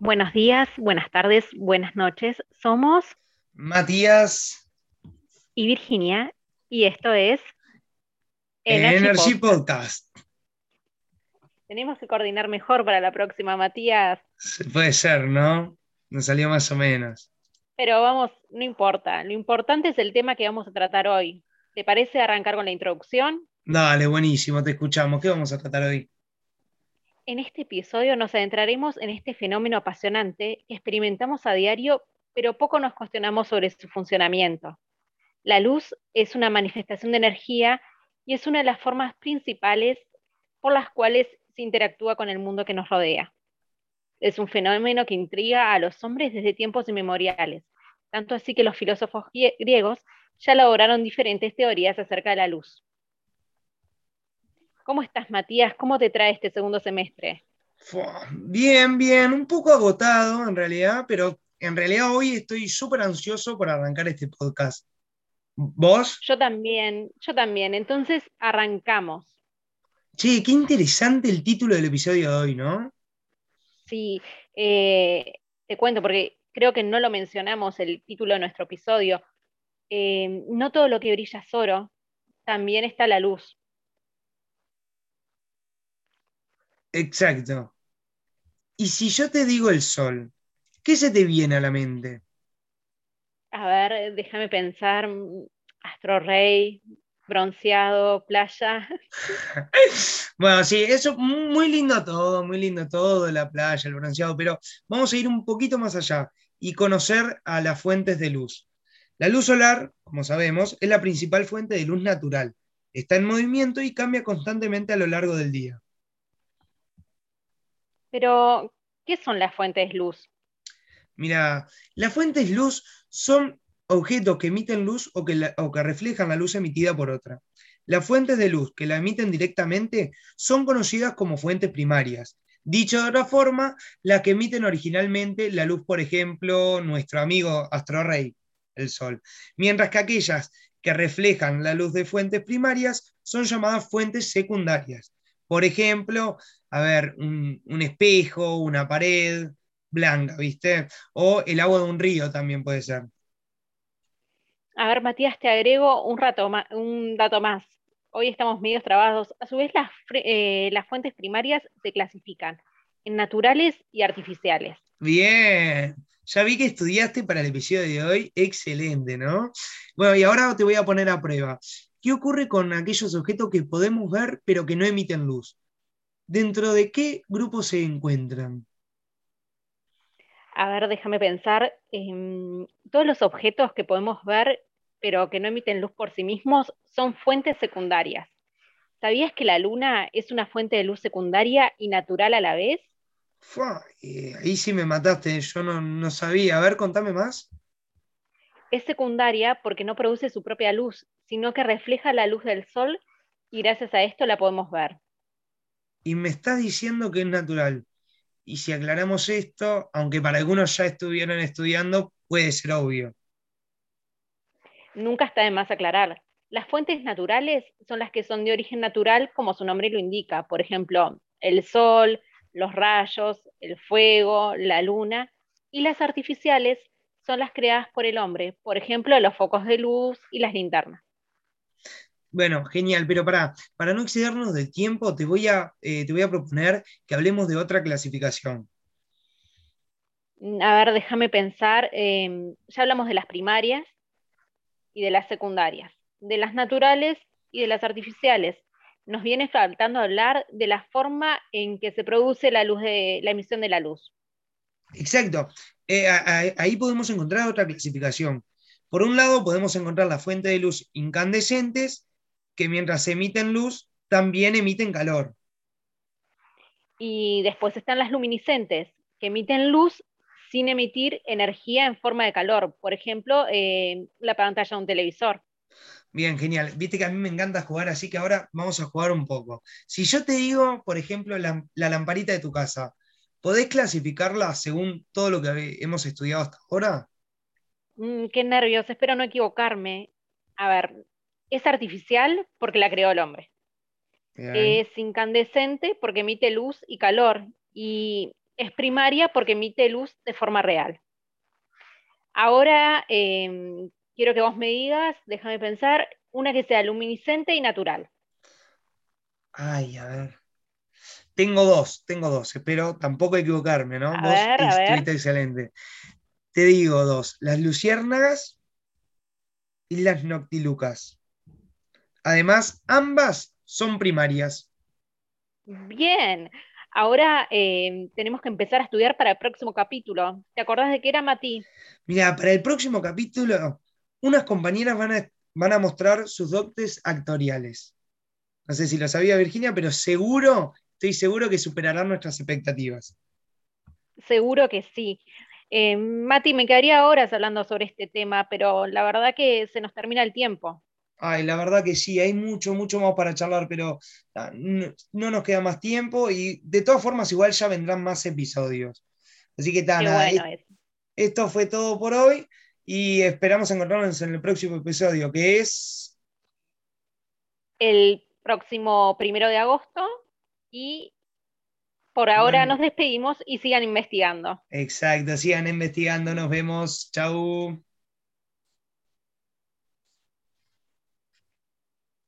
Buenos días, buenas tardes, buenas noches. Somos Matías, y Virginia y esto es Energy, Podcast. Podcast. Tenemos que coordinar mejor para la próxima, Matías, Se Puede ser, ¿no? Nos salió más o menos. pero vamos, no importa. Lo importante es el tema que vamos a tratar hoy. ¿Te parece arrancar con la introducción? Dale, buenísimo, te escuchamos. ¿Qué vamos a tratar hoy? En este episodio nos adentraremos en este fenómeno apasionante que experimentamos a diario, pero poco nos cuestionamos sobre su funcionamiento. La luz es una manifestación de energía y es una de las formas principales por las cuales se interactúa con el mundo que nos rodea. Es un fenómeno que intriga a los hombres desde tiempos inmemoriales, tanto así que los filósofos grie- griegos ya elaboraron diferentes teorías acerca de la luz. ¿Cómo estás, Matías? ¿Cómo te trae este segundo semestre? Bien, bien, un poco agotado en realidad, pero en realidad hoy estoy súper ansioso por arrancar este podcast. ¿Vos? Yo también, yo también. Entonces, arrancamos. Che, qué interesante el título del episodio de hoy, ¿no? Sí, eh, te cuento porque creo que no lo mencionamos el título de nuestro episodio. Eh, no todo lo que brilla es oro, también está la luz. Exacto. Y si yo te digo el sol, ¿qué se te viene a la mente? A ver, déjame pensar. Astro Rey, bronceado, playa. Bueno, sí, eso muy lindo todo, muy lindo todo, la playa, el bronceado, pero vamos a ir un poquito más allá y conocer a las fuentes de luz. La luz solar, como sabemos, es la principal fuente de luz natural. Está en movimiento y cambia constantemente a lo largo del día. Pero, ¿qué son las fuentes de luz? Mira, las fuentes luz son objetos que emiten luz o que, la- o que reflejan la luz emitida por otra. Las fuentes de luz que la emiten directamente son conocidas como fuentes primarias. Dicho de otra forma, las que emiten originalmente la luz, por ejemplo, nuestro amigo Astro Rey, el Sol. Mientras que aquellas que reflejan la luz de fuentes primarias son llamadas fuentes secundarias. Por ejemplo, a ver, un, un espejo, una pared blanca, ¿viste? O el agua de un río también puede ser. A ver, Matías, te agrego un, rato un dato más. Hoy estamos medios trabados. A su vez, las, eh, las fuentes primarias se clasifican en naturales y artificiales. Bien, ya vi que estudiaste para el episodio de hoy. Excelente, ¿no? Bueno, y ahora te voy a poner a prueba. ¿Qué ocurre con aquellos objetos que podemos ver pero que no emiten luz? ¿Dentro de qué grupo se encuentran? A ver, déjame pensar. em, todos los objetos que podemos ver, pero que no emiten luz por sí mismos, son fuentes secundarias. ¿Sabías que la luna es una fuente de luz secundaria y natural a la vez? Fua, eh, ahí sí me mataste, yo no, no sabía. A ver, contame más. Es secundaria porque no produce su propia luz, sino que refleja la luz del sol y gracias a esto la podemos ver. Y me estás diciendo que es natural. Y si aclaramos esto, aunque para algunos ya estuvieron estudiando, puede ser obvio. Nunca está de más aclarar. Las fuentes naturales son las que son de origen natural, como su nombre lo indica. Por ejemplo, el sol, los rayos, el fuego, la luna. Y las artificiales son las creadas por el hombre. Por ejemplo, los focos de luz y las linternas. Bueno, genial, pero para, para no excedernos del tiempo, te voy, a, eh, te voy a proponer que hablemos de otra clasificación. A ver, déjame pensar. em, ya hablamos de las primarias y de las secundarias, de las naturales y de las artificiales. Nos viene faltando hablar de la forma en que se produce la luz de la emisión de la luz. Exacto, eh, a- a- ahí podemos encontrar otra clasificación. Por un lado, podemos encontrar la fuente de luz incandescentes, que mientras emiten luz, también emiten calor. Y después están las luminiscentes, que emiten luz sin emitir energía en forma de calor. Por ejemplo, eh, la pantalla de un televisor. Bien, genial. Viste que a mí me encanta jugar, así que ahora vamos a jugar un poco. Si yo te digo, por ejemplo, la, la lamparita de tu casa, ¿podés clasificarla según todo lo que hemos estudiado hasta ahora? Mm, qué nervios, espero no equivocarme. A ver, Es artificial porque la creó el hombre. Bien. Es incandescente porque emite luz y calor. Y es primaria porque emite luz de forma real. Ahora eh, quiero que vos me digas, déjame pensar, una que sea luminiscente y natural. Ay, a ver. Tengo dos, tengo dos, espero tampoco equivocarme, ¿no? A Vos ver, estuviste excelente. Te digo dos, las luciérnagas y las noctilucas. Además, ambas son primarias. Bien, ahora eh, tenemos que empezar a estudiar para el próximo capítulo. ¿Te acordás de qué era, Mati? Mira, para el próximo capítulo, unas compañeras van a, van a mostrar sus dotes actoriales. No sé si lo sabía Virginia, pero seguro, estoy seguro que superarán nuestras expectativas. Seguro que sí. Eh, Mati, me quedaría horas hablando sobre este tema, pero la verdad que se nos termina el tiempo. Ay, la verdad que sí, hay mucho, mucho más para charlar, pero ah, no, no nos queda más tiempo y de todas formas igual ya vendrán más episodios. Así que Qué ta, nada, bueno es. esto fue todo por hoy y esperamos encontrarnos en el próximo episodio, que es... El próximo primero de agosto y por ahora Bueno. nos despedimos y sigan investigando. Exacto, sigan investigando, nos vemos, chau.